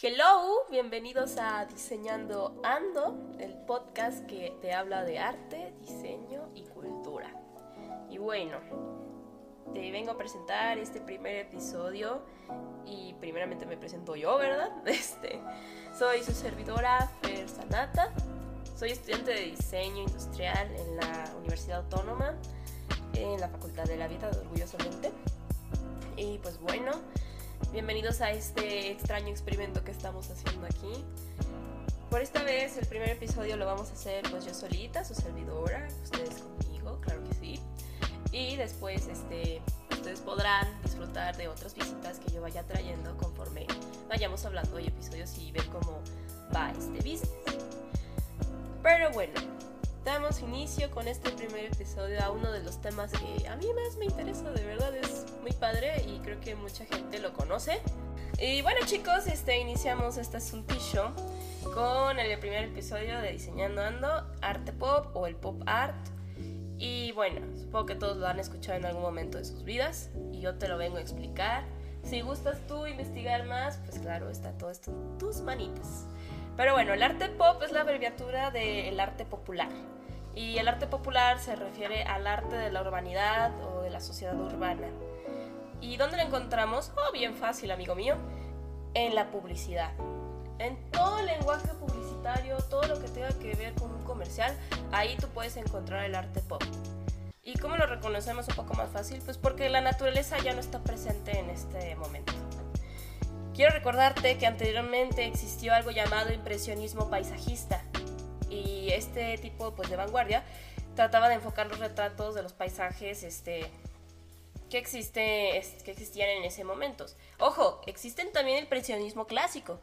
Hello, bienvenidos a Diseñando Ando, el podcast que te habla de arte, diseño y cultura. Y bueno, te vengo a presentar este primer episodio y primeramente me presento yo, ¿verdad? Este, soy su servidora Fer Sanata, soy estudiante de diseño industrial en la Universidad Autónoma, en la Facultad de la Vida, orgullosamente. Y pues bueno, bienvenidos a este extraño experimento que estamos haciendo aquí. Por esta vez, el primer episodio lo vamos a hacer pues yo solita, su servidora, ustedes conmigo, claro que sí. Y después, este, ustedes podrán disfrutar de otras visitas que yo vaya trayendo conforme vayamos hablando de episodios y ver cómo va este business. Pero bueno, damos inicio con este primer episodio a uno de los temas que a mí más me interesa, de verdad es muy padre y creo que mucha gente lo conoce. Y bueno chicos, este, iniciamos este asuntillo con el primer episodio de Diseñando Ando, Arte Pop o el Pop Art. Y bueno, supongo que todos lo han escuchado en algún momento de sus vidas y yo te lo vengo a explicar. Si gustas tú investigar más, pues claro, está todo esto en tus manitas. Pero bueno, el arte pop es la abreviatura del arte popular. Y el arte popular se refiere al arte de la urbanidad o de la sociedad urbana. ¿Y dónde lo encontramos? Oh, bien fácil, amigo mío. En la publicidad. En todo el lenguaje publicitario, todo lo que tenga que ver con un comercial, ahí tú puedes encontrar el arte pop. ¿Y cómo lo reconocemos un poco más fácil? Pues porque la naturaleza ya no está presente en este momento. Quiero recordarte que anteriormente existió algo llamado impresionismo paisajista, este tipo pues, de vanguardia trataba de enfocar los retratos de los paisajes este, que, existe, que existían en ese momento. Ojo, existen también el impresionismo clásico,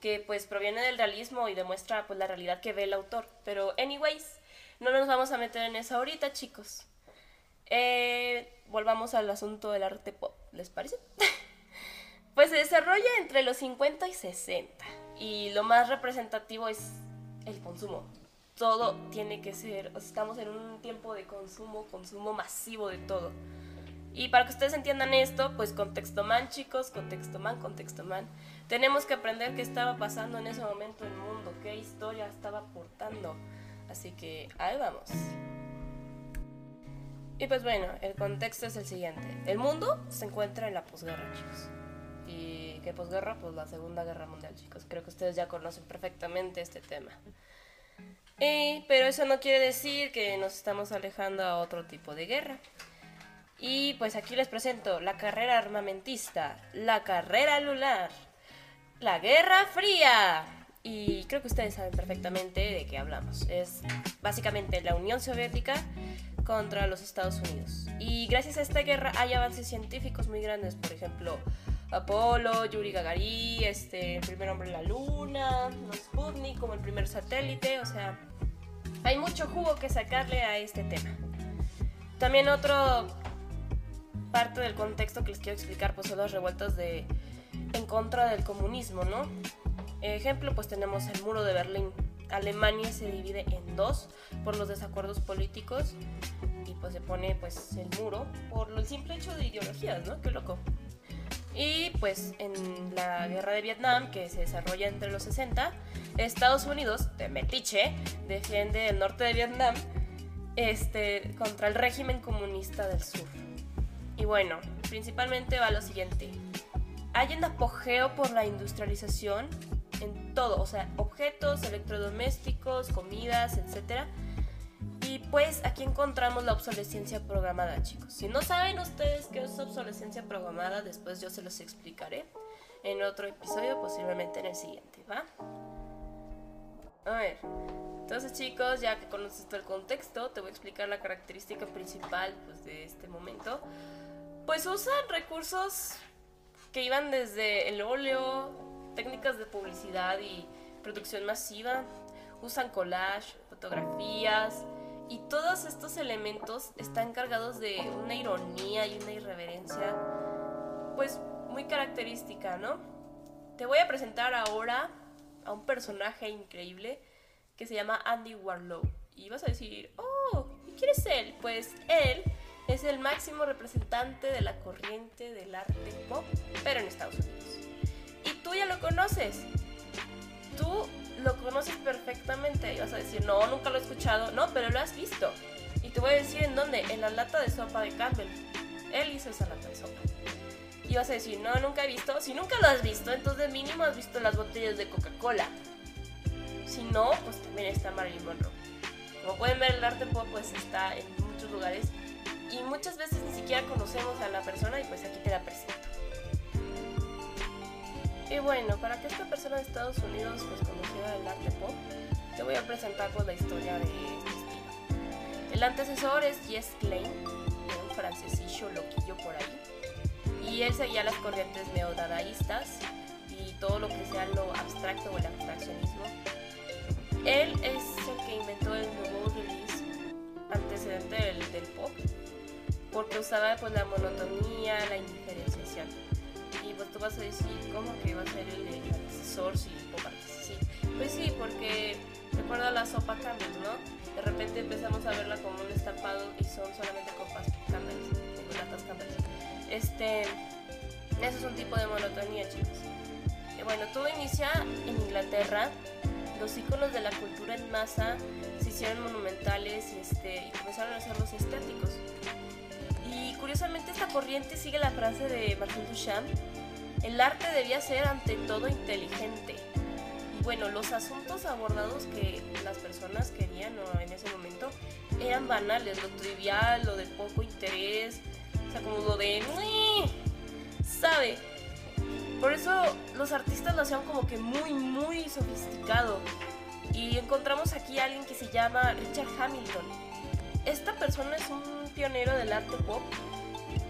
que pues proviene del realismo y demuestra pues, la realidad que ve el autor. Pero anyways, no nos vamos a meter en eso ahorita, chicos. Eh, volvamos al asunto del arte pop, ¿les parece? pues se desarrolla entre los 50 y 60 y lo más representativo es el consumo. Todo tiene que ser, estamos en un tiempo de consumo, consumo masivo de todo. Y para que ustedes entiendan esto, pues contexto man, chicos, contexto man, contexto man. Tenemos que aprender qué estaba pasando en ese momento en el mundo, qué historia estaba aportando. Así que ahí vamos. Y pues bueno, el contexto es el siguiente. El mundo se encuentra en la posguerra, chicos. ¿Y qué posguerra? Pues la Segunda Guerra Mundial, chicos. Creo que ustedes ya conocen perfectamente este tema. Eh, pero eso no quiere decir que nos estamos alejando a otro tipo de guerra. Y pues aquí les presento la carrera armamentista, la carrera lunar, la Guerra Fría. Y creo que ustedes saben perfectamente de qué hablamos. Es básicamente la Unión Soviética contra los Estados Unidos. Y gracias a esta guerra hay avances científicos muy grandes, por ejemplo, Apolo, Yuri Gagarin, este, el primer hombre en la luna, los Sputnik como el primer satélite, o sea, hay mucho jugo que sacarle a este tema. También otro parte del contexto que les quiero explicar pues son las revueltas de en contra del comunismo, ¿no? Ejemplo, pues tenemos el muro de Berlín. Alemania se divide en dos por los desacuerdos políticos y pues se pone pues el muro por el simple hecho de ideologías, ¿no? Qué loco. Y pues en la guerra de Vietnam, que se desarrolla entre los 60, Estados Unidos, de Metiche, defiende el norte de Vietnam este, contra el régimen comunista del sur. Y bueno, principalmente va lo siguiente. Hay un apogeo por la industrialización en todo, o sea, objetos, electrodomésticos, comidas, etc. Y pues aquí encontramos la obsolescencia programada, chicos. Si no saben ustedes qué es obsolescencia programada, después yo se los explicaré en otro episodio, posiblemente en el siguiente, ¿va? A ver, entonces chicos, ya que conoces todo el contexto, te voy a explicar la característica principal pues, de este momento. Pues usan recursos que iban desde el óleo, técnicas de publicidad y producción masiva, usan collage, fotografías, y todos estos elementos están cargados de una ironía y una irreverencia, pues muy característica, ¿no? Te voy a presentar ahora a un personaje increíble que se llama Andy Warlow. Y vas a decir, oh, ¿y quién es él? Pues él es el máximo representante de la corriente del arte pop, pero en Estados Unidos. Y tú lo conoces. Tú lo conoces perfectamente y vas a decir, no, nunca lo he escuchado. No, pero lo has voy a decir en dónde, en la lata de sopa de Campbell. Él hizo esa lata de sopa. Y vas a decir, no, nunca he visto. Si nunca lo has visto, entonces mínimo has visto las botellas de Coca-Cola. Si no, pues también está Marilyn Monroe. Como pueden ver, el arte pop pues está en muchos lugares y muchas veces ni siquiera conocemos a la persona y pues aquí te la presento. Y bueno, para que esta persona de Estados Unidos pues conociera el arte pop, te voy a presentar pues la historia de. El antecesor es Jess Klein, un francesillo loquillo por ahí, y él seguía las corrientes neodadaístas y todo lo que sea lo abstracto o el abstraccionismo. Él es el que inventó el nuevo release antecedente del, pop porque usaba pues la monotonía, la indiferenciación. Y pues tú vas a decir, ¿cómo que va a ser el, antecesor si pop sí? Pues sí, porque recuerda la sopa Campbell, ¿no? De repente empezamos a verla como un estampado y son solamente copas Campbell, latas Campbell. Este, eso es un tipo de monotonía, chicos. Y bueno, todo inicia en Inglaterra. Los iconos de la cultura en masa se hicieron monumentales y, este, y comenzaron a ser los estéticos. Y curiosamente esta corriente sigue la frase de Marcel Duchamp, el arte debía ser ante todo inteligente. Bueno, los asuntos abordados que las personas querían en ese momento eran banales, lo trivial, lo de poco interés, o sea, como lo de... ¿Sabe? Por eso los artistas lo hacían como que muy, muy sofisticado. Y encontramos aquí a alguien que se llama Richard Hamilton. Esta persona es un pionero del arte pop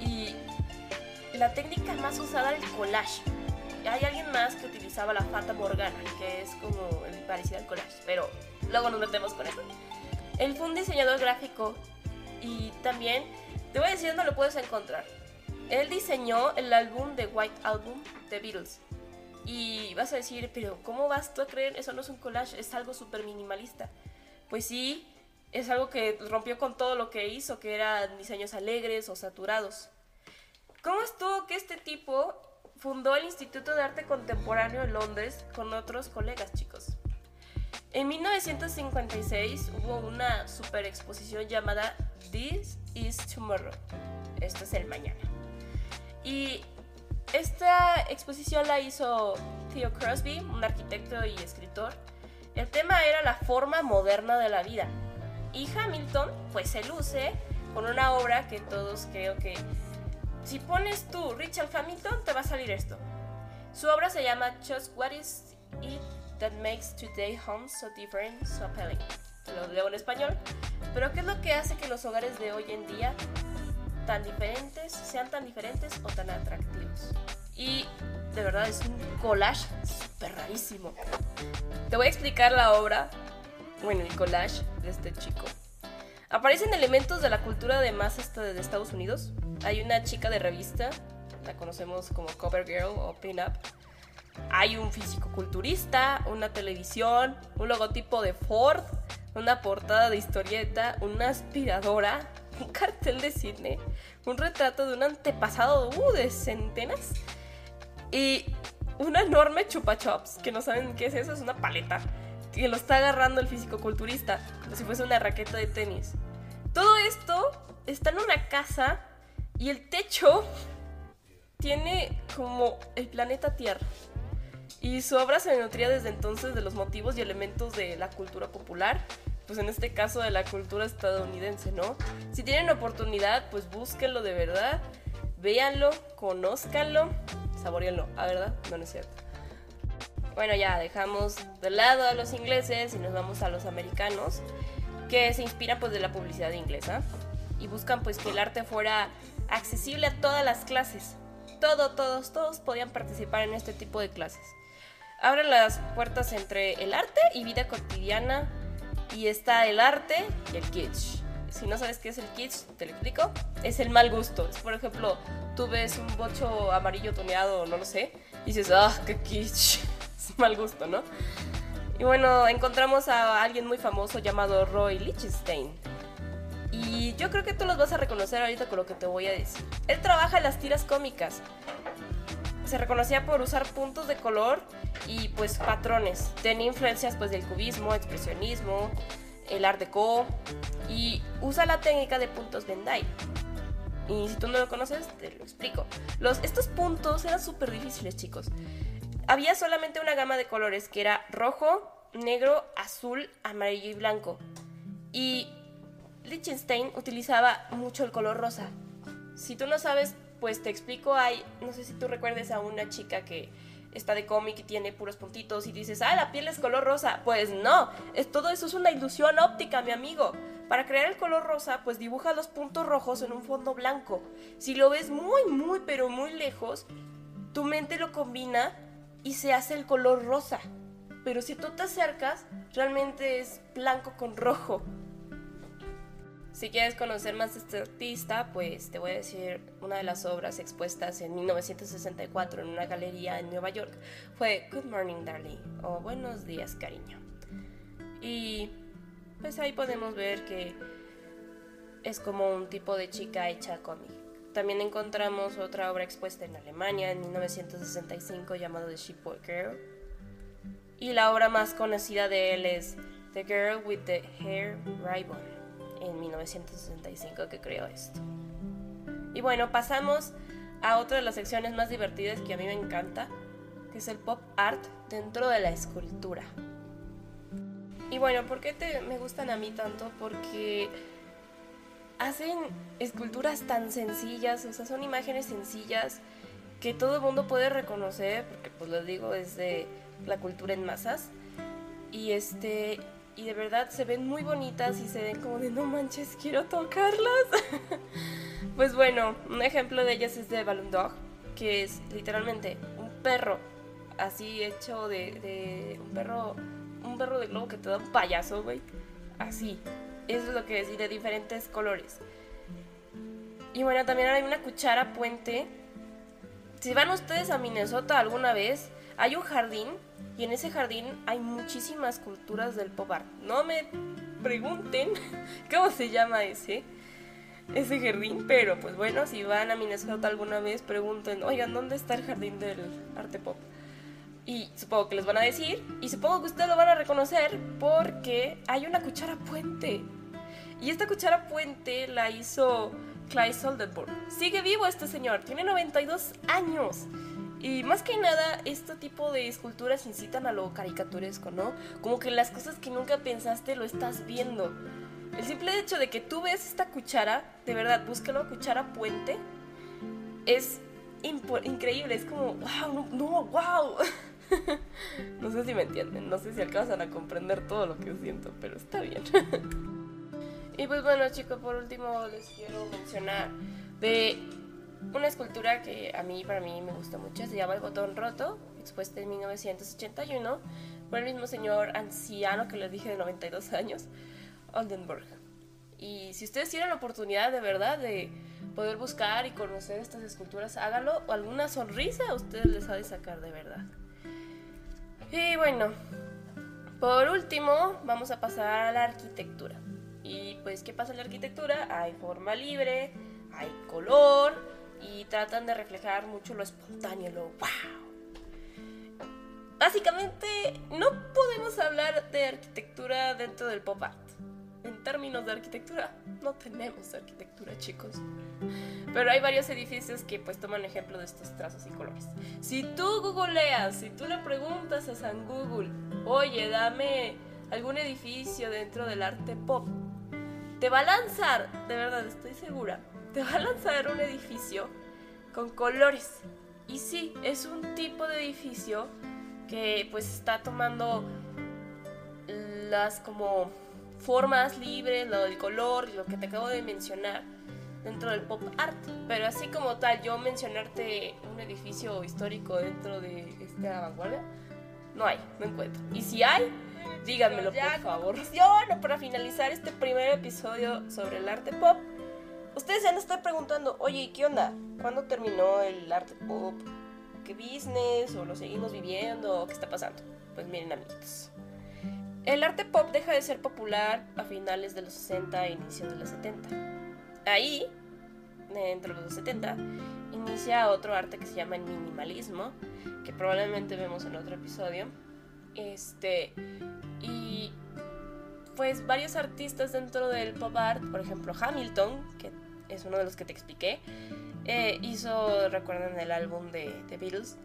y la técnica más usada el collage. Hay alguien más que utilizaba la fata morgana, que es como el parecido al collage, pero luego nos metemos con eso. Él fue un diseñador gráfico y también te voy a decir dónde lo puedes encontrar. Él diseñó el álbum de White Album de Beatles. Y vas a decir, pero ¿cómo vas tú a creer? Eso no es un collage, es algo súper minimalista. Pues sí, es algo que rompió con todo lo que hizo, que eran diseños alegres o saturados. ¿Cómo estuvo que este tipo fundó el Instituto de Arte Contemporáneo en Londres con otros colegas, chicos? En 1956 hubo una super exposición llamada This is Tomorrow. Esto es el mañana. Y esta exposición la hizo Theo Crosby, un arquitecto y escritor. El tema era la forma moderna de la vida. Y Hamilton, pues se luce con una obra que todos creo que si pones tú Richard Hamilton te va a salir esto. Su obra se llama Just What Is It That Makes Today Home So Different, So Appealing. Te lo leo en español. Pero ¿qué es lo que hace que los hogares de hoy en día tan diferentes, sean tan diferentes o tan atractivos? Y de verdad es un collage súper rarísimo. Te voy a explicar la obra bueno, el collage de este chico. Aparecen elementos de la cultura de masa de Estados Unidos. Hay una chica de revista, la conocemos como Cover Girl o Pin Up. Hay un físico-culturista, una televisión, un logotipo de Ford, una portada de historieta, una aspiradora, un cartel de cine, un retrato de un antepasado uh, de centenas y una enorme chupa chops, que no saben qué es eso, es una paleta que lo está agarrando el físico-culturista, como si fuese una raqueta de tenis. Todo esto está en una casa y el techo tiene como el planeta Tierra. Y su obra se nutría desde entonces de los motivos y elementos de la cultura popular, pues en este caso de la cultura estadounidense, ¿no? Si tienen oportunidad, pues búsquenlo de verdad, véanlo, conózcanlo, saboreanlo. ¿A ah, verdad? No, no es cierto. Bueno, ya dejamos de lado a los ingleses y nos vamos a los americanos, que se inspiran pues de la publicidad inglesa y buscan pues que el arte fuera accesible a todas las clases. Todo, todos, todos podían participar en este tipo de clases. Abren las puertas entre el arte y vida cotidiana y está el arte y el kitsch. Si no sabes qué es el kitsch, te lo explico. Es el mal gusto. por ejemplo, tú ves un bocho amarillo toneado, no lo sé, y dices, ah, qué kitsch mal gusto, ¿no? Y bueno, encontramos a alguien muy famoso llamado Roy Lichtenstein. Y yo creo que tú los vas a reconocer ahorita con lo que te voy a decir. Él trabaja en las tiras cómicas. se reconocía por usar puntos de color y pues patrones. Tenía influencias pues del cubismo, expresionismo, el art deco y usa la técnica de puntos Bandai. Y si tú no lo conoces, te lo explico. Los, estos puntos eran súper difíciles, chicos. Había solamente una gama de colores que era rojo, negro, azul, amarillo y blanco. Y Liechtenstein utilizaba mucho el color rosa. Si tú no sabes, pues te explico. Hay, no sé si tú recuerdes a una chica que está de cómic y tiene puros puntitos y dices, ah, la piel es color rosa. Pues no, es, todo eso es una ilusión óptica, mi amigo. Para crear el color rosa, pues dibuja los puntos rojos en un fondo blanco. Si lo ves muy, muy, pero muy lejos, tu mente lo combina y se hace el color rosa. Pero si tú te acercas, realmente es blanco con rojo. Si quieres conocer más de este artista, pues te voy a decir una de las obras expuestas en 1964 en una galería en Nueva York fue Good Morning Darling o Buenos días cariño. Y pues ahí podemos ver que es como un tipo de chica hecha cómic. También encontramos otra obra expuesta en Alemania en 1965 llamado The Shipboard Girl. Y la obra más conocida de él es The Girl with the Hair Ribbon en 1965 que creó esto. Y bueno, pasamos a otra de las secciones más divertidas que a mí me encanta, que es el pop art dentro de la escultura. Y bueno, ¿por qué te, me gustan a mí tanto? Porque hacen esculturas tan sencillas, o sea, son imágenes sencillas que todo el mundo puede reconocer, porque pues les digo, es la cultura en masas. Y este, y de verdad se ven muy bonitas y se ven como de no manches, quiero tocarlas. pues bueno, un ejemplo de ellas es de Balloon Dog, que es literalmente un perro así hecho de, un perro un perro de globo que te da un payaso, güey. Así. Eso es lo que decir de diferentes colores. Y bueno, también hay una cuchara puente. Si van ustedes a Minnesota alguna vez, hay un jardín y en ese jardín hay muchísimas culturas del pop art. No me pregunten cómo se llama ese, ese jardín, pero pues bueno, si van a Minnesota alguna vez, pregunten, oigan, ¿dónde está el jardín del arte pop? Y supongo que les van a decir, y supongo que ustedes lo van a reconocer porque hay una cuchara puente. Y esta cuchara puente la hizo Clyde Soldenburg. Sigue vivo este señor, tiene 92 años. Y más que nada, este tipo de esculturas incitan a lo caricaturesco, ¿no? Como que las cosas que nunca pensaste lo estás viendo. El simple hecho de que tú ves esta cuchara, de verdad, búscalo, cuchara puente, es increíble, es como, wow, no, wow. no sé si me entienden, no sé si alcanzan a comprender todo lo que siento, pero está bien. y pues bueno chicos, por último les quiero mencionar de una escultura que a mí, para mí, me gusta mucho. Se llama El Botón Roto, expuesta en 1981 por el mismo señor anciano que les dije de 92 años, Oldenburg. Y si ustedes tienen la oportunidad de verdad de poder buscar y conocer estas esculturas, háganlo. O alguna sonrisa a ustedes les ha de sacar de verdad. Y bueno, por último, vamos a pasar a la arquitectura. Y pues, ¿qué pasa en la arquitectura? Hay forma libre, hay color, y tratan de reflejar mucho lo espontáneo, lo wow. Básicamente, no podemos hablar de arquitectura dentro del pop art. En términos de arquitectura, no tenemos arquitectura, chicos. Pero hay varios edificios que pues toman ejemplo de estos trazos y colores. Si tú googleas, si tú le preguntas a San Google, oye, dame algún edificio dentro del arte pop, te va a lanzar, de verdad estoy segura, te va a lanzar un edificio con colores. Y sí, es un tipo de edificio que pues está tomando las como formas libres, lo del color, lo que te acabo de mencionar dentro del pop art. Pero así como tal, yo mencionarte un edificio histórico dentro de esta vanguardia, no hay, no encuentro. Y si hay, díganmelo por favor. Y bueno, para finalizar este primer episodio sobre el arte pop, Ustedes han de estar preguntando, oye, ¿qué onda? ¿Cuándo terminó el arte pop? ¿Qué business? ¿O lo seguimos viviendo? ¿Qué está pasando? Pues miren, amiguitos. El arte pop deja de ser popular a finales de los 60 e inicios de los 70. Ahí, entre los 70, inicia otro arte que se llama el minimalismo, que probablemente vemos en otro episodio. Este, y pues varios artistas dentro del pop art, por ejemplo Hamilton, que es uno de los que te expliqué, eh, hizo, recuerden el álbum de The Beatles,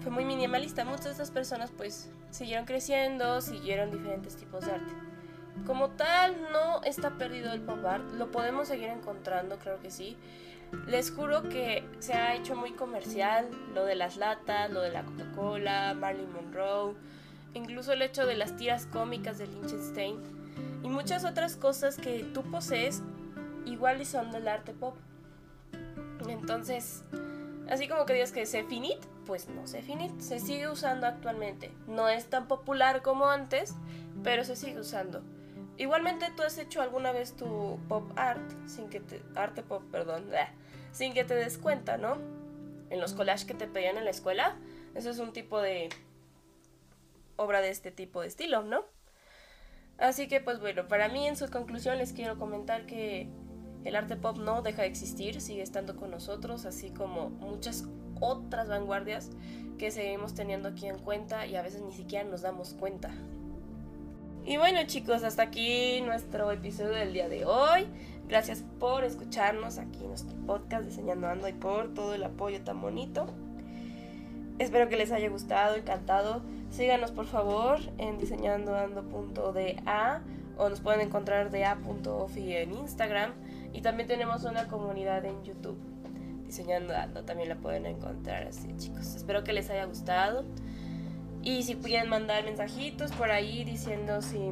fue muy minimalista. Muchas de estas personas pues siguieron creciendo, siguieron diferentes tipos de arte. Como tal, no está perdido el pop art, lo podemos seguir encontrando, creo que sí. Les juro que se ha hecho muy comercial lo de las latas, lo de la Coca-Cola, Marilyn Monroe, incluso el hecho de las tiras cómicas de Liechtenstein y muchas otras cosas que tú posees igual y son del arte pop. Entonces, así como que digas que se finit, pues no se finit, se sigue usando actualmente. No es tan popular como antes, pero se sigue usando. Igualmente tú has hecho alguna vez tu pop art sin que te arte pop, perdón, sin que te des cuenta, ¿no? En los collages que te pedían en la escuela, eso es un tipo de obra de este tipo de estilo, ¿no? Así que pues bueno, para mí en su conclusión les quiero comentar que el arte pop no deja de existir, sigue estando con nosotros, así como muchas otras vanguardias que seguimos teniendo aquí en cuenta y a veces ni siquiera nos damos cuenta. Y bueno chicos, hasta aquí nuestro episodio del día de hoy. Gracias por escucharnos aquí en nuestro podcast Diseñando Ando y por todo el apoyo tan bonito. Espero que les haya gustado, encantado. Síganos por favor en diseñandoando.da o nos pueden encontrar de a.ofi en Instagram. Y también tenemos una comunidad en YouTube. Diseñando Ando también la pueden encontrar así chicos. Espero que les haya gustado. Y si pueden mandar mensajitos por ahí diciendo si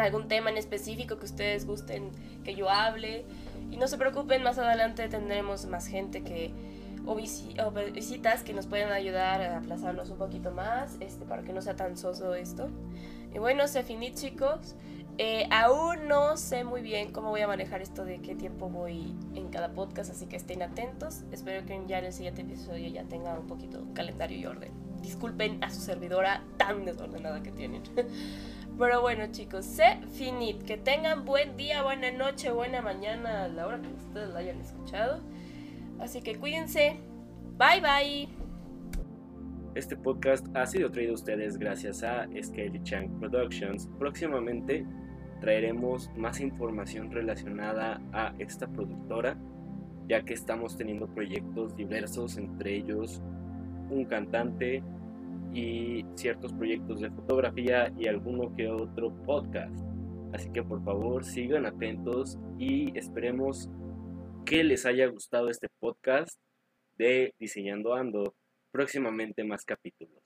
algún tema en específico que ustedes gusten que yo hable. Y no se preocupen, más adelante tendremos más gente que o, visitas que nos pueden ayudar a aplazarnos un poquito más este, para que no sea tan soso esto. Y bueno, se finit chicos. Eh, aún no sé muy bien cómo voy a manejar esto de qué tiempo voy en cada podcast, así que estén atentos. Espero que ya en el siguiente episodio ya tenga un poquito calendario y orden disculpen a su servidora tan desordenada que tienen. Pero bueno chicos, sé finit. Que tengan buen día, buena noche, buena mañana a la hora que ustedes la hayan escuchado. Así que cuídense. Bye bye. Este podcast ha sido traído a ustedes gracias a Skelly Chang Productions. Próximamente traeremos más información relacionada a esta productora, ya que estamos teniendo proyectos diversos, entre ellos un cantante y ciertos proyectos de fotografía y alguno que otro podcast. Así que por favor sigan atentos y esperemos que les haya gustado este podcast de Diseñando Ando. Próximamente más capítulos.